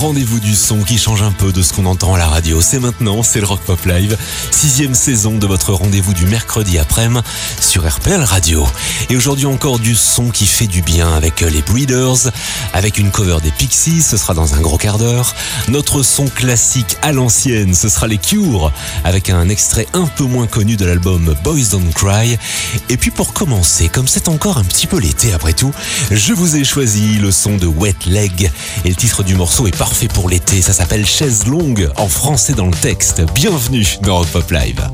rendez-vous du son qui change un peu de ce qu'on entend à la radio. C'est maintenant, c'est le Rock Pop Live, sixième saison de votre rendez-vous du mercredi après-midi sur RPL Radio. Et aujourd'hui encore du son qui fait du bien avec les Breeders, avec une cover des Pixies, ce sera dans un gros quart d'heure. Notre son classique à l'ancienne, ce sera les Cure, avec un extrait un peu moins connu de l'album Boys Don't Cry. Et puis pour commencer, comme c'est encore un petit peu l'été après tout, je vous ai choisi le son de Wet Leg. Et le titre du morceau est parfait pour l'été, ça s'appelle Chaise longue en français dans le texte. Bienvenue dans Pop Live.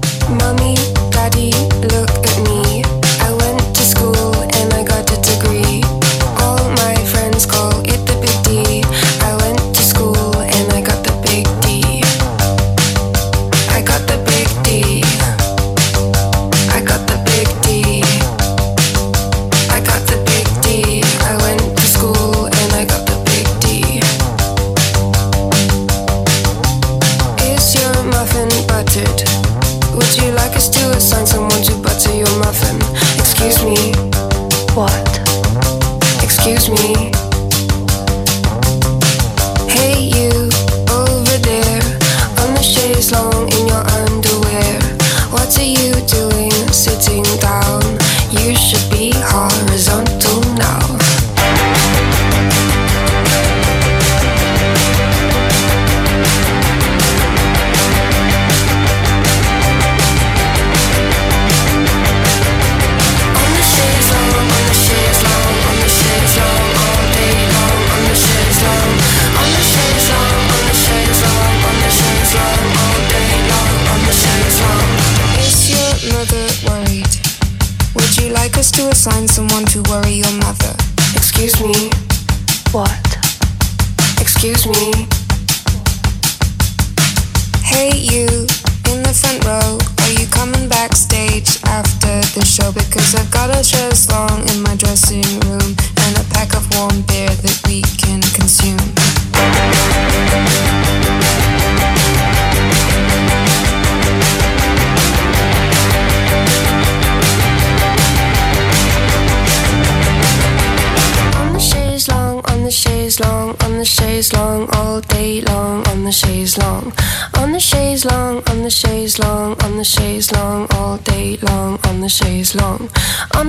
Assign someone to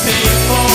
stay for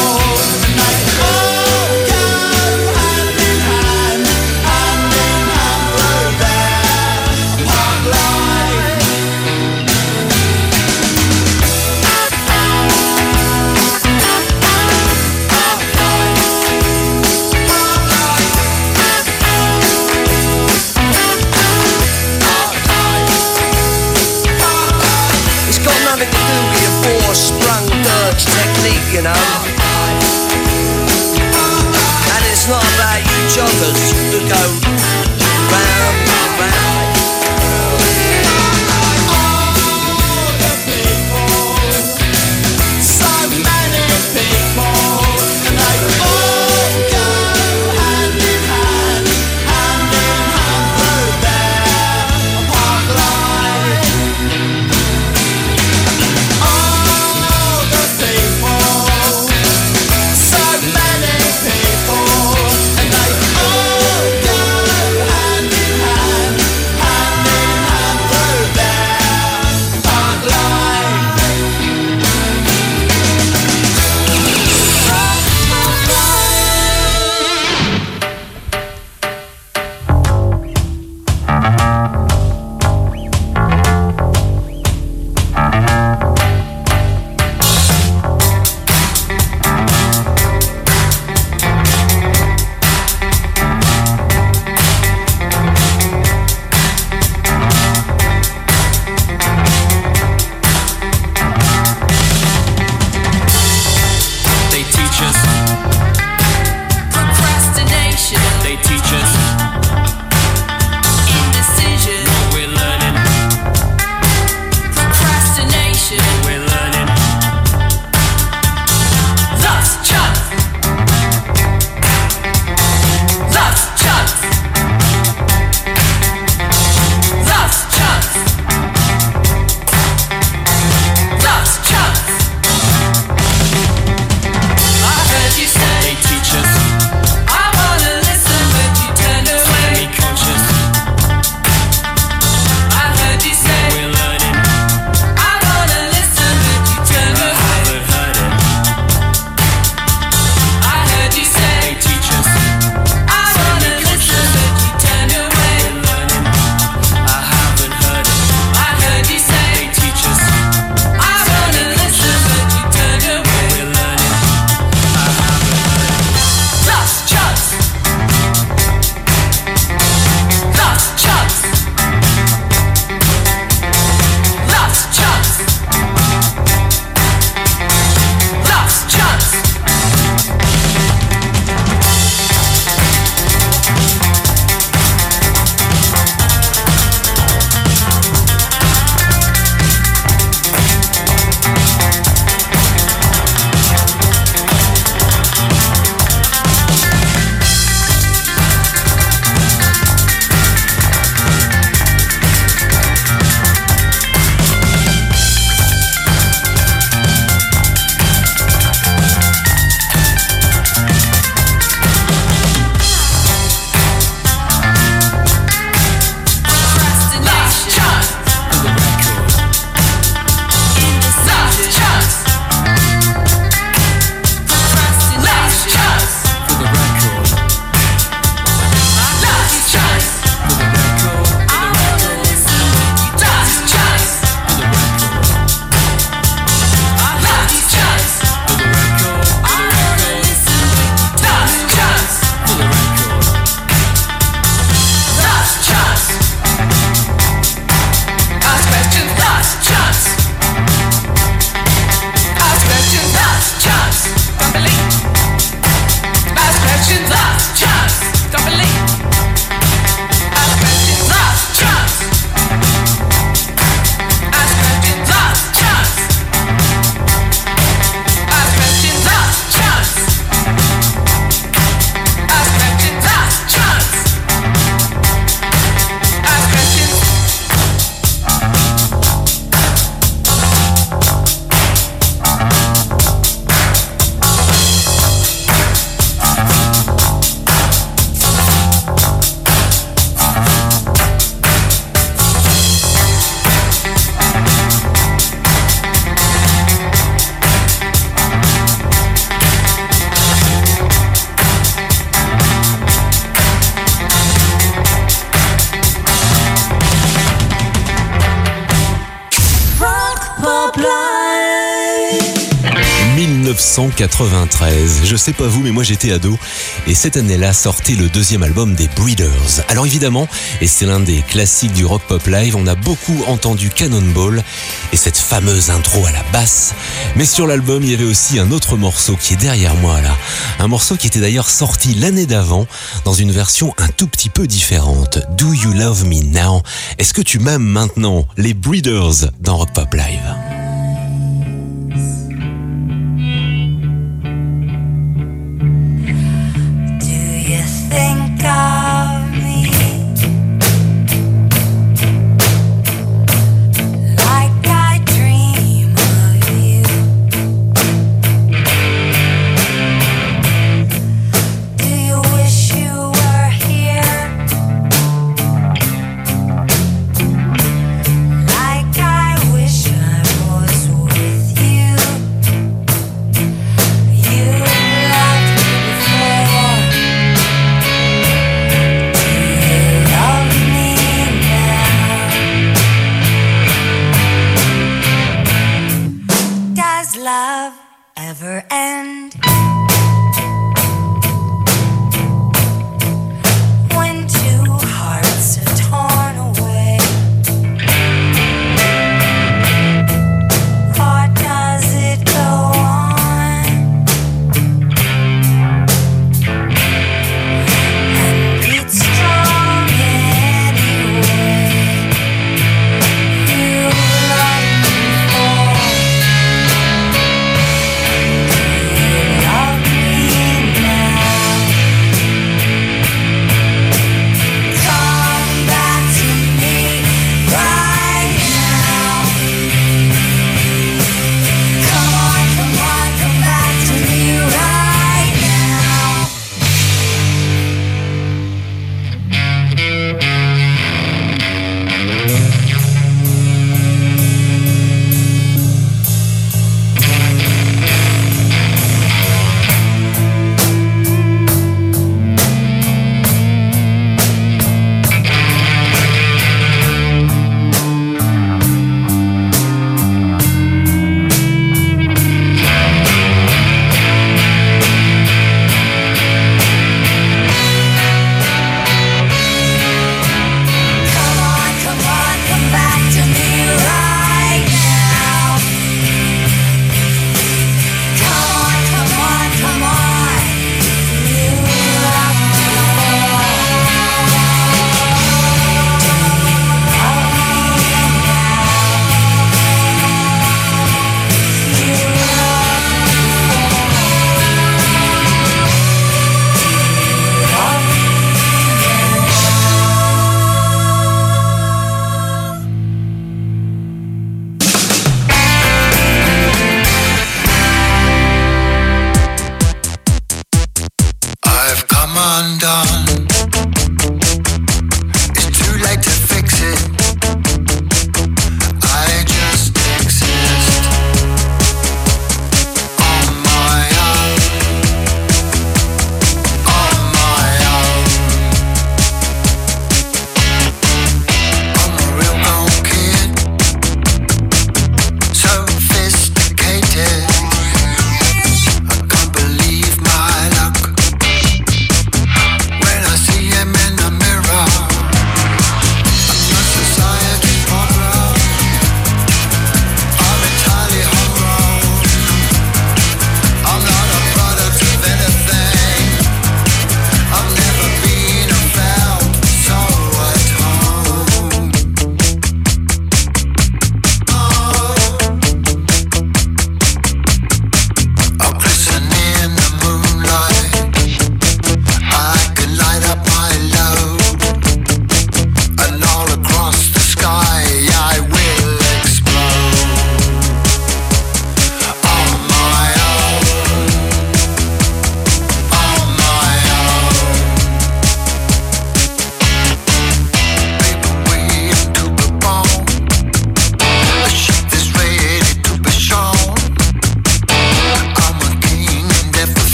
1993. Je sais pas vous, mais moi j'étais ado. Et cette année-là sortait le deuxième album des Breeders. Alors évidemment, et c'est l'un des classiques du rock pop live, on a beaucoup entendu Cannonball et cette fameuse intro à la basse. Mais sur l'album, il y avait aussi un autre morceau qui est derrière moi là. Un morceau qui était d'ailleurs sorti l'année d'avant dans une version un tout petit peu différente. Do You Love Me Now? Est-ce que tu m'aimes maintenant? Les Breeders dans Rock Pop Live.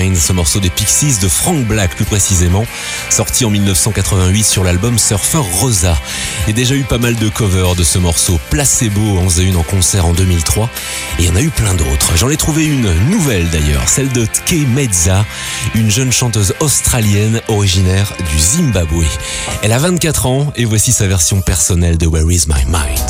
Ce morceau des Pixies de Frank Black plus précisément, sorti en 1988 sur l'album Surfer Rosa. Et déjà eu pas mal de covers de ce morceau. Placebo en faisait une en concert en 2003 et il y en a eu plein d'autres. J'en ai trouvé une nouvelle d'ailleurs, celle de Tke Mezza, une jeune chanteuse australienne originaire du Zimbabwe. Elle a 24 ans et voici sa version personnelle de Where is my mind.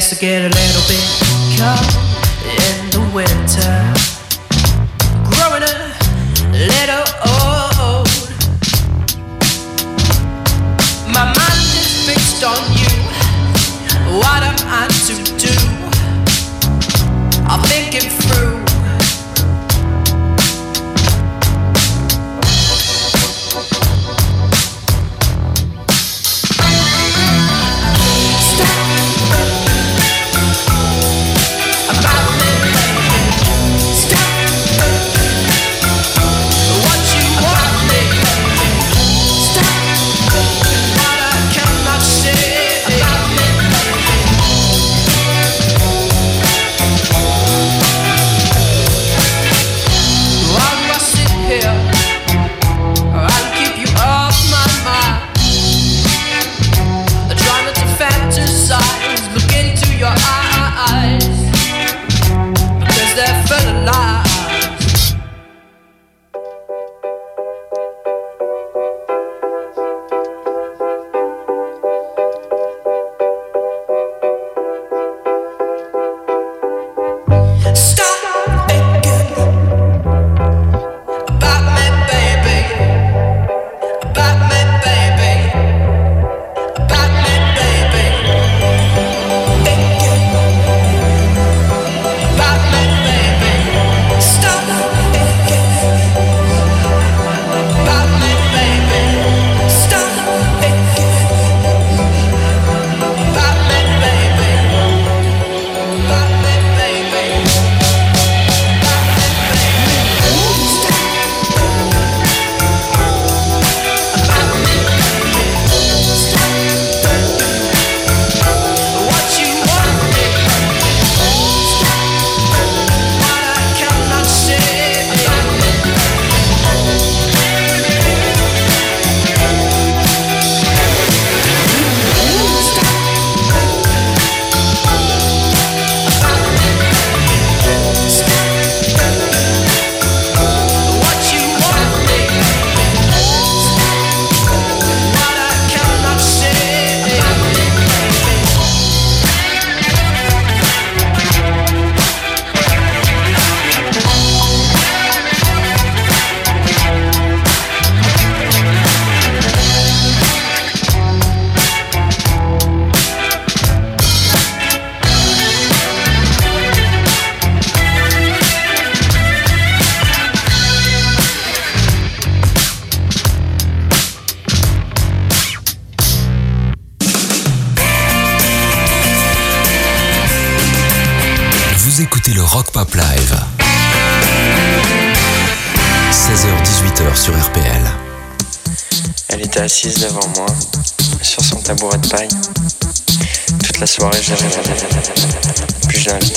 has to get a little bit cold in the winter.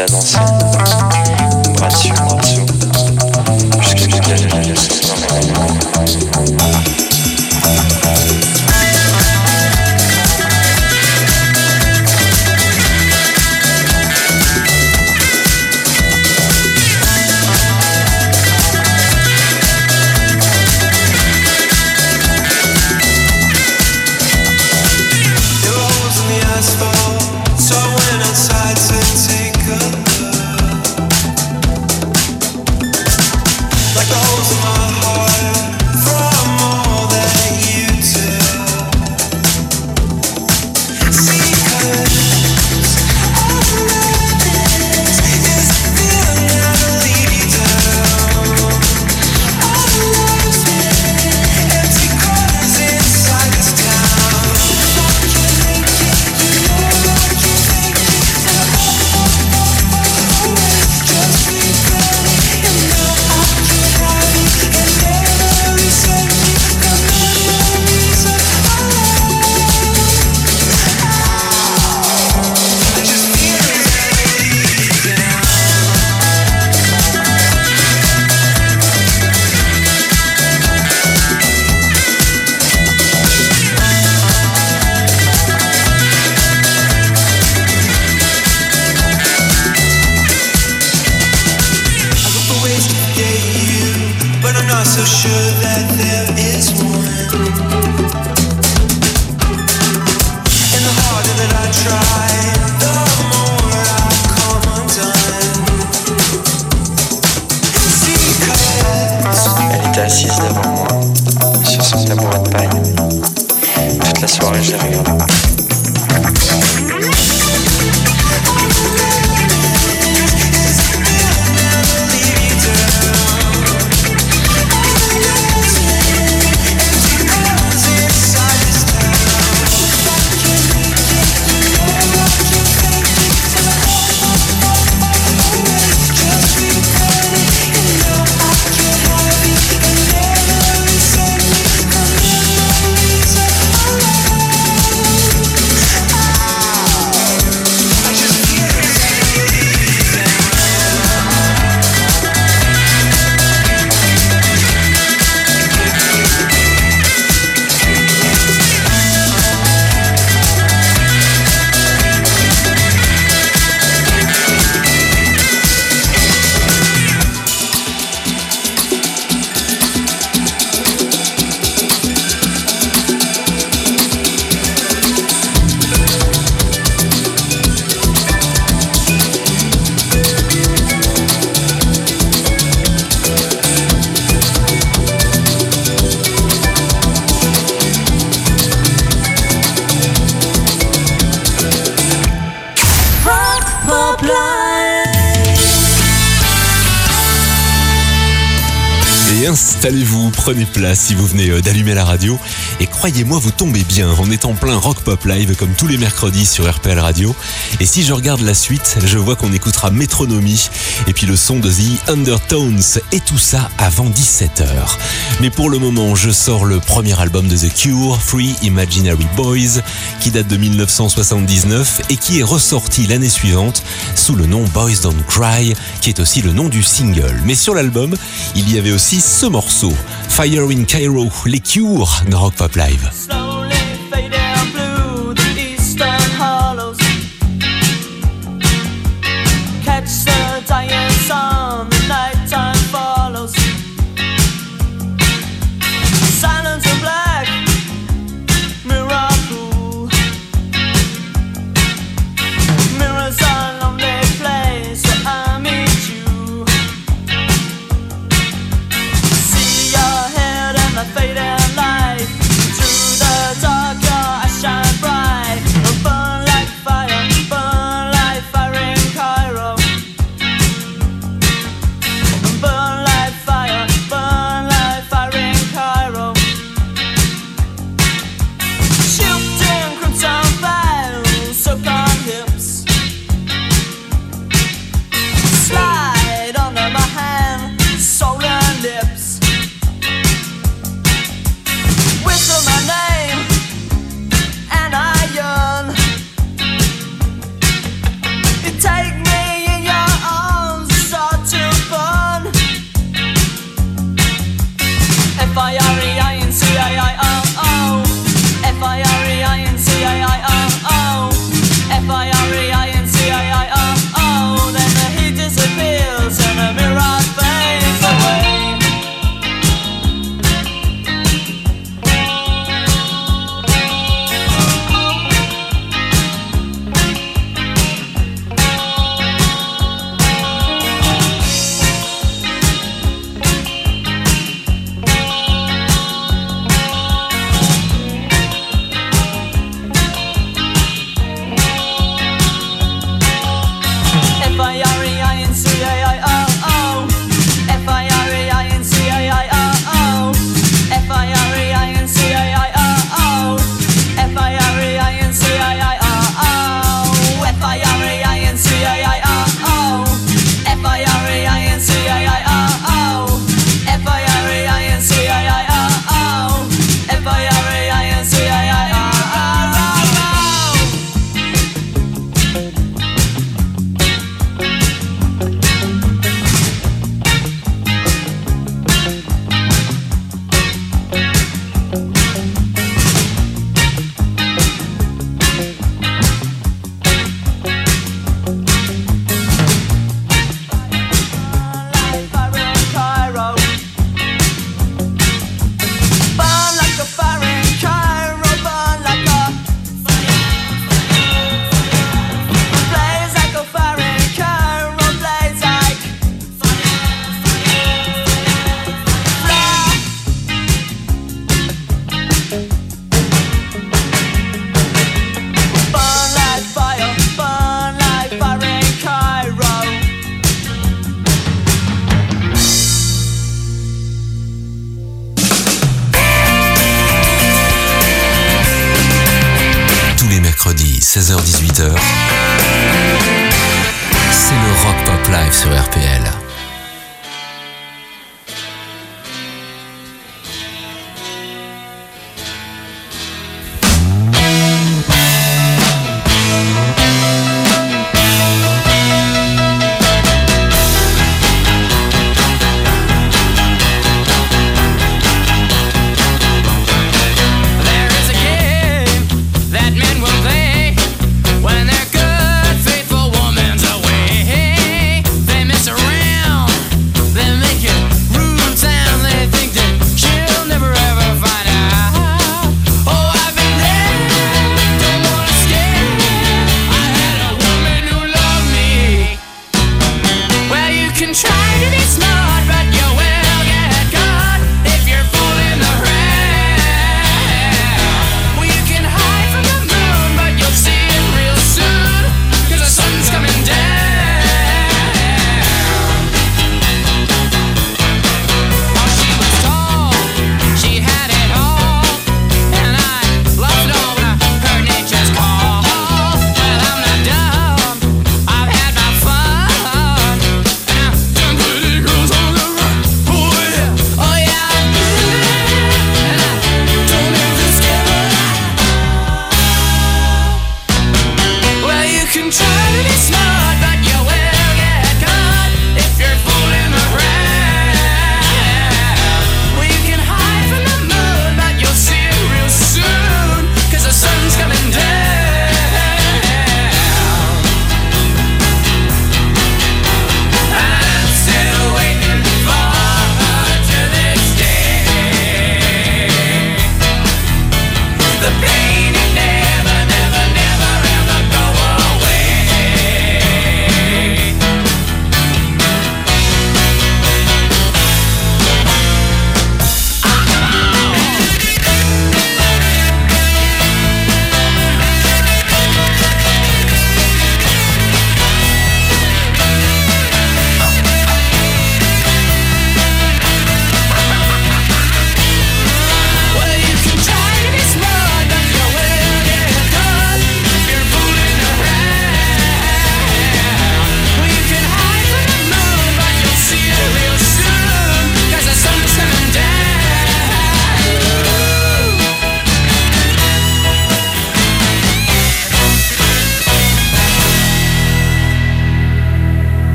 ta danse. Si vous venez euh, d'allumer la radio. Et croyez-moi, vous tombez bien. On est en plein rock pop live comme tous les mercredis sur RPL Radio. Et si je regarde la suite, je vois qu'on écoutera Métronomie et puis le son de The Undertones et tout ça avant 17h. Mais pour le moment, je sors le premier album de The Cure, Free Imaginary Boys, qui date de 1979 et qui est ressorti l'année suivante sous le nom Boys Don't Cry, qui est aussi le nom du single. Mais sur l'album, il y avait aussi ce morceau, Fire in Cairo, les Cure dans Rock Pop Live. vai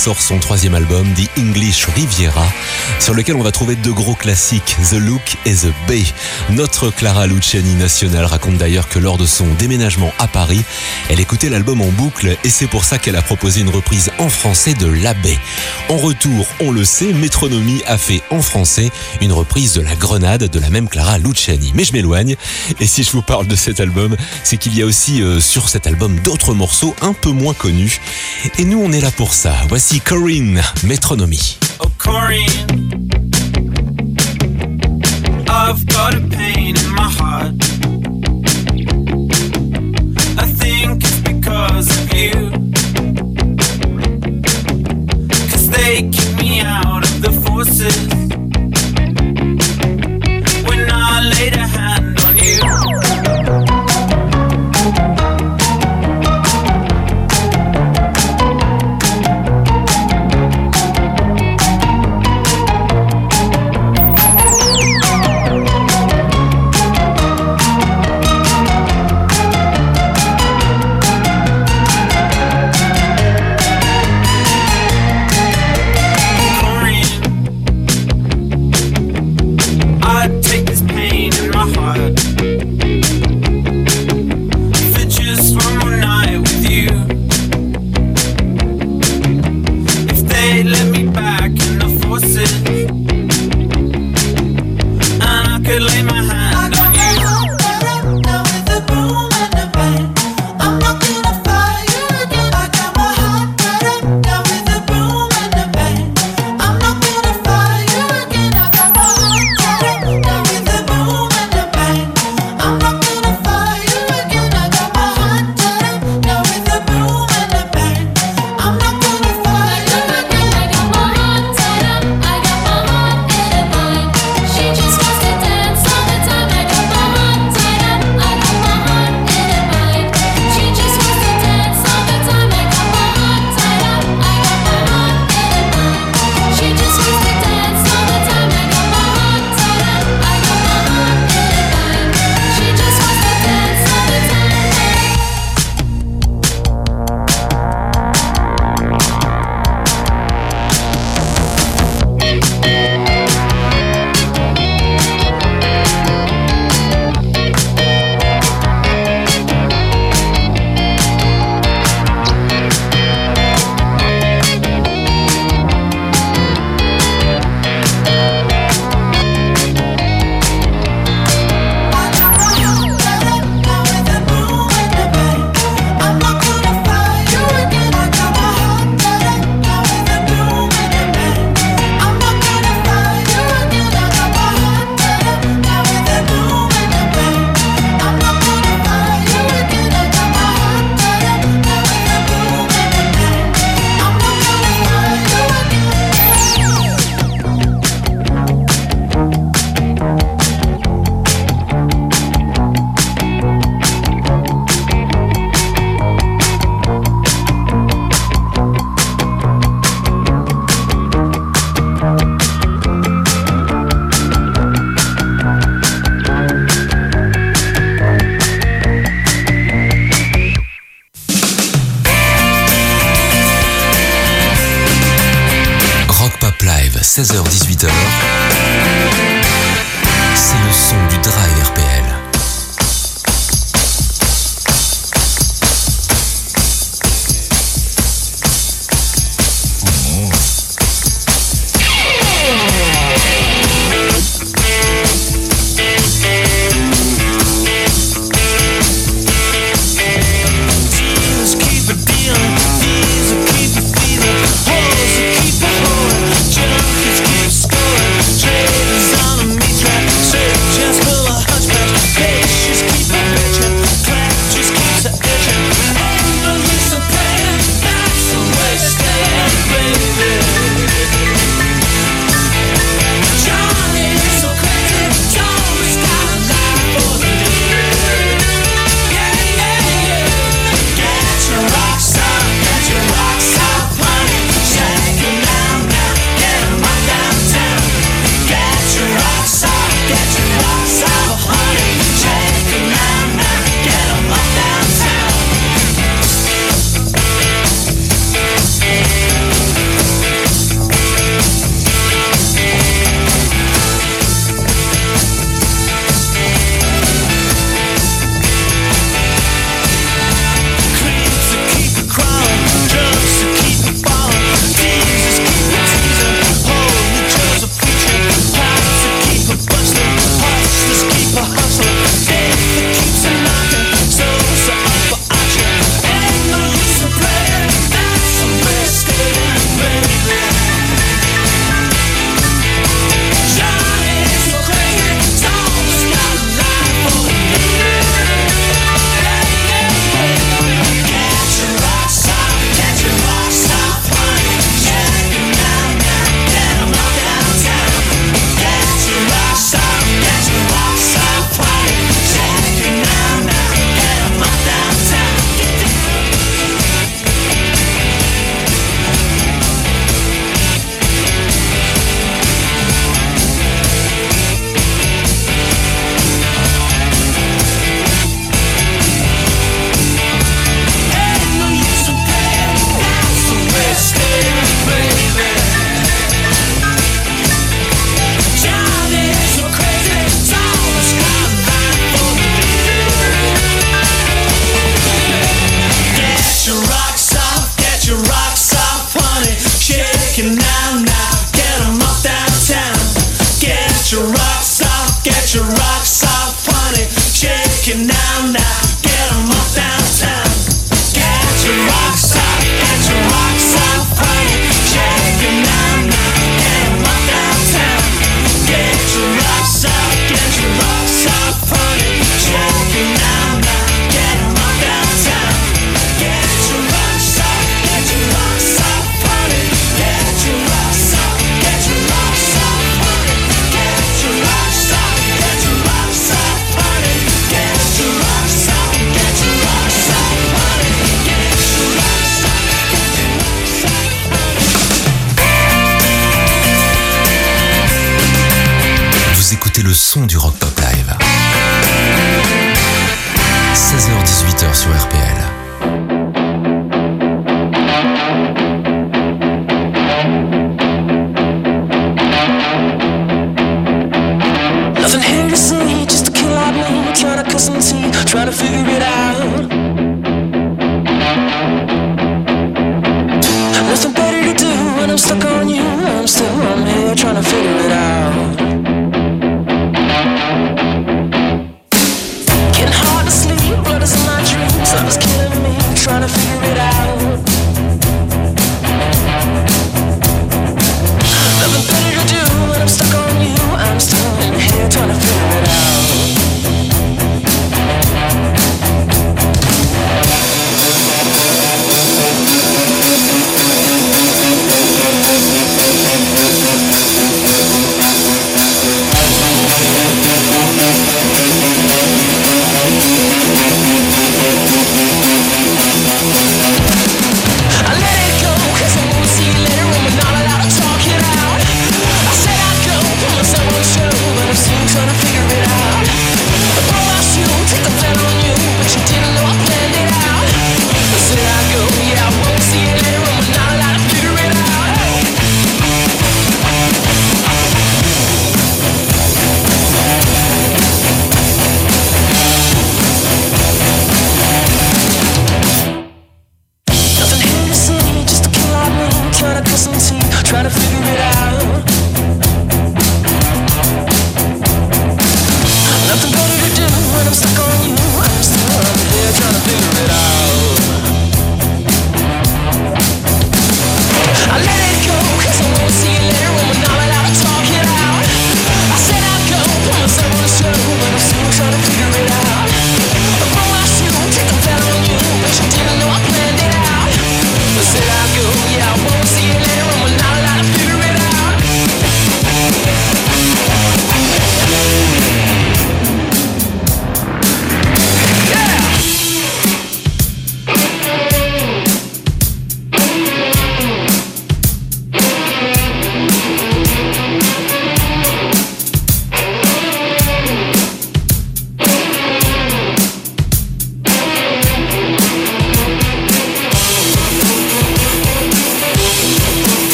sort son troisième album, The English Riviera, sur lequel on va trouver deux gros classiques, The Look et The Bay. Notre Clara Luciani nationale raconte d'ailleurs que lors de son déménagement à Paris, elle écoutait l'album en boucle et c'est pour ça qu'elle a proposé une reprise en français de La Baie. En retour, on le sait, Metronomy a fait en français une reprise de La Grenade de la même Clara Luciani. Mais je m'éloigne et si je vous parle de cet album, c'est qu'il y a aussi euh, sur cet album d'autres morceaux un peu moins connus. Et nous, on est là pour ça. Voici Corinne, Metronomy. Oh, Corinne, I've got a pain in my heart. I think it's because of you. Cause they kick me out of the forces.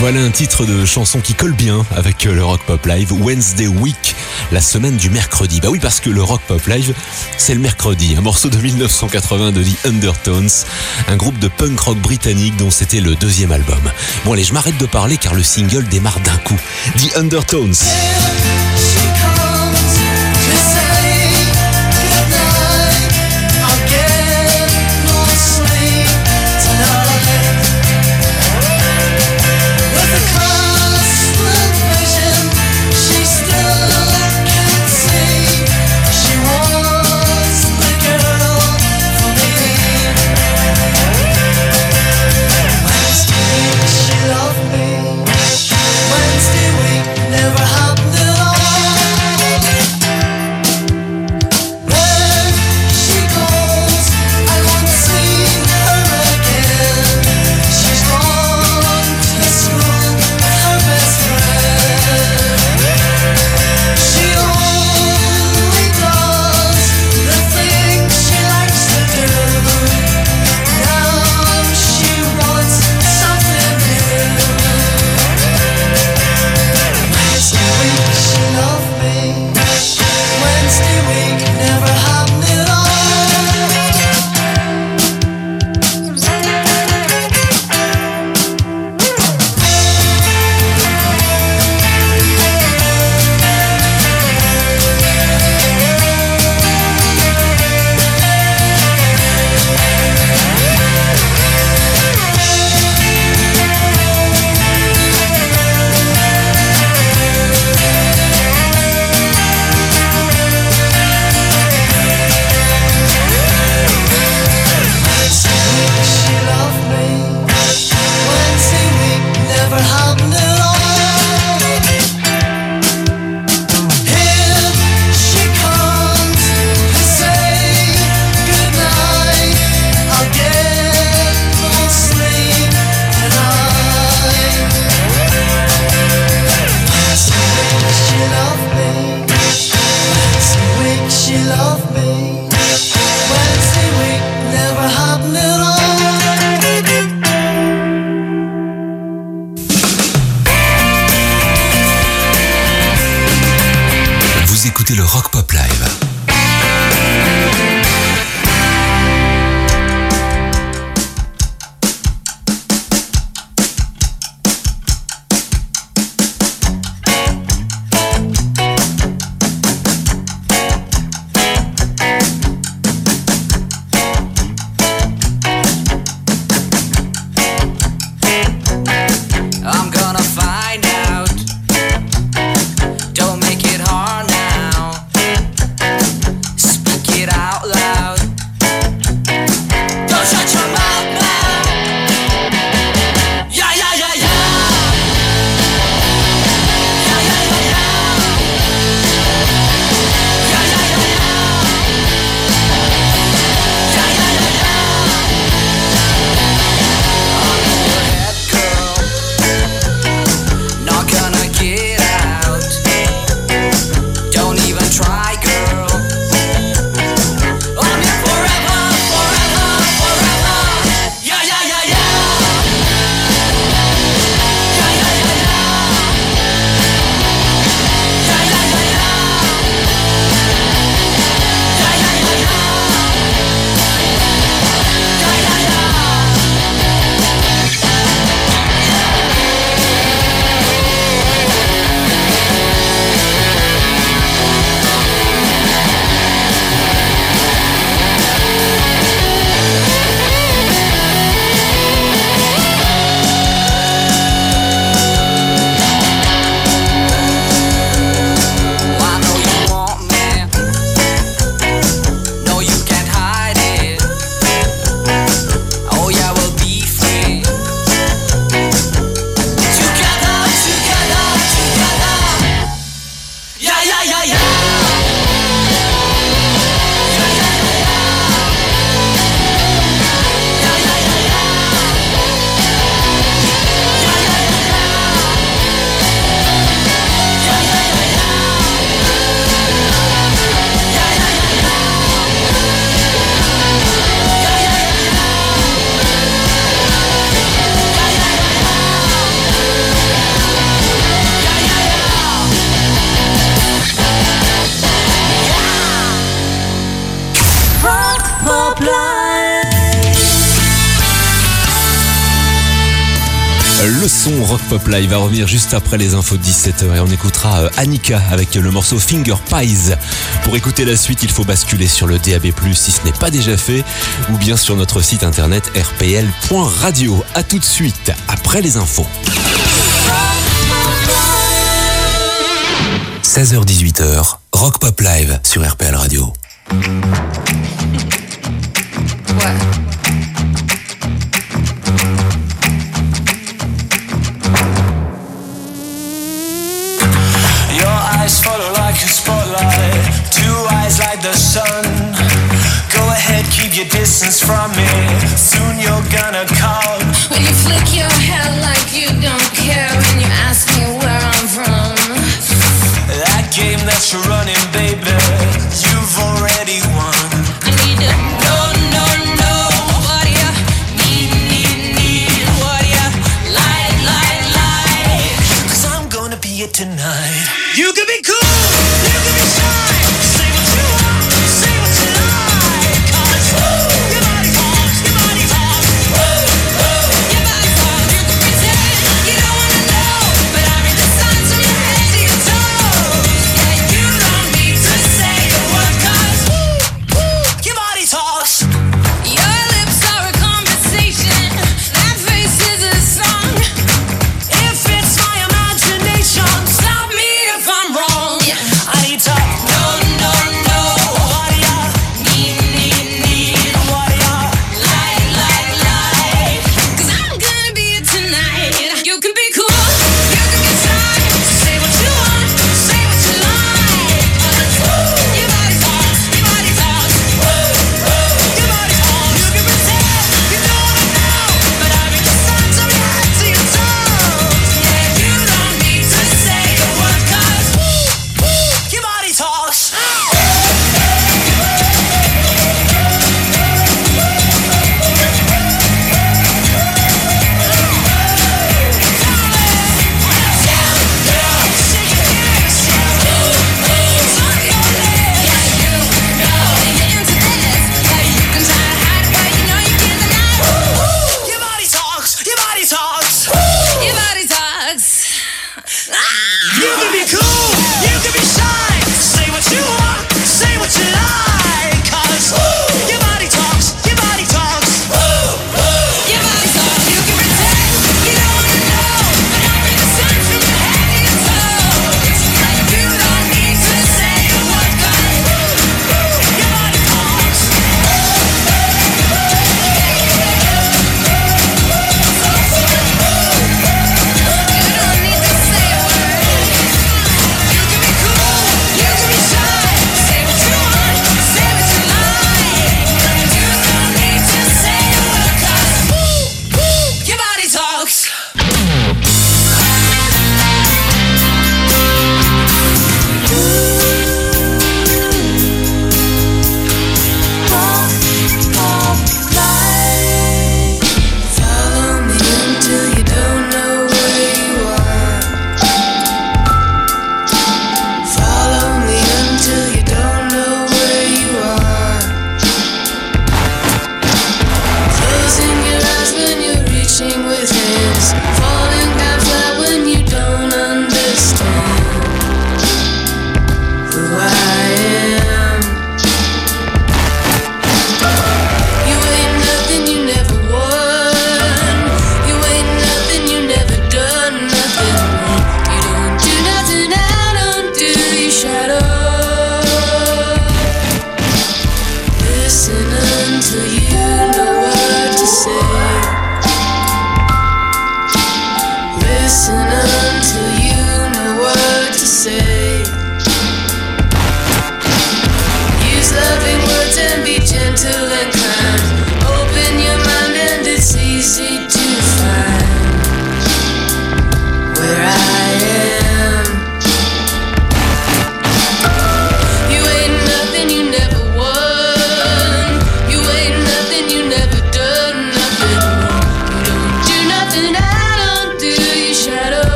Voilà un titre de chanson qui colle bien avec le Rock Pop Live Wednesday Week, la semaine du mercredi. Bah oui, parce que le Rock Pop Live, c'est le mercredi. Un morceau de 1980 de The Undertones, un groupe de punk rock britannique dont c'était le deuxième album. Bon allez, je m'arrête de parler car le single démarre d'un coup. The Undertones. Pop Live va revenir juste après les infos de 17h et on écoutera euh, Annika avec le morceau Finger Pies. Pour écouter la suite, il faut basculer sur le DAB+, si ce n'est pas déjà fait, ou bien sur notre site internet rpl.radio. A tout de suite, après les infos. 16h-18h, Rock Pop Live sur RPL Radio. Your distance from me. Soon you're gonna come. When you flick your hair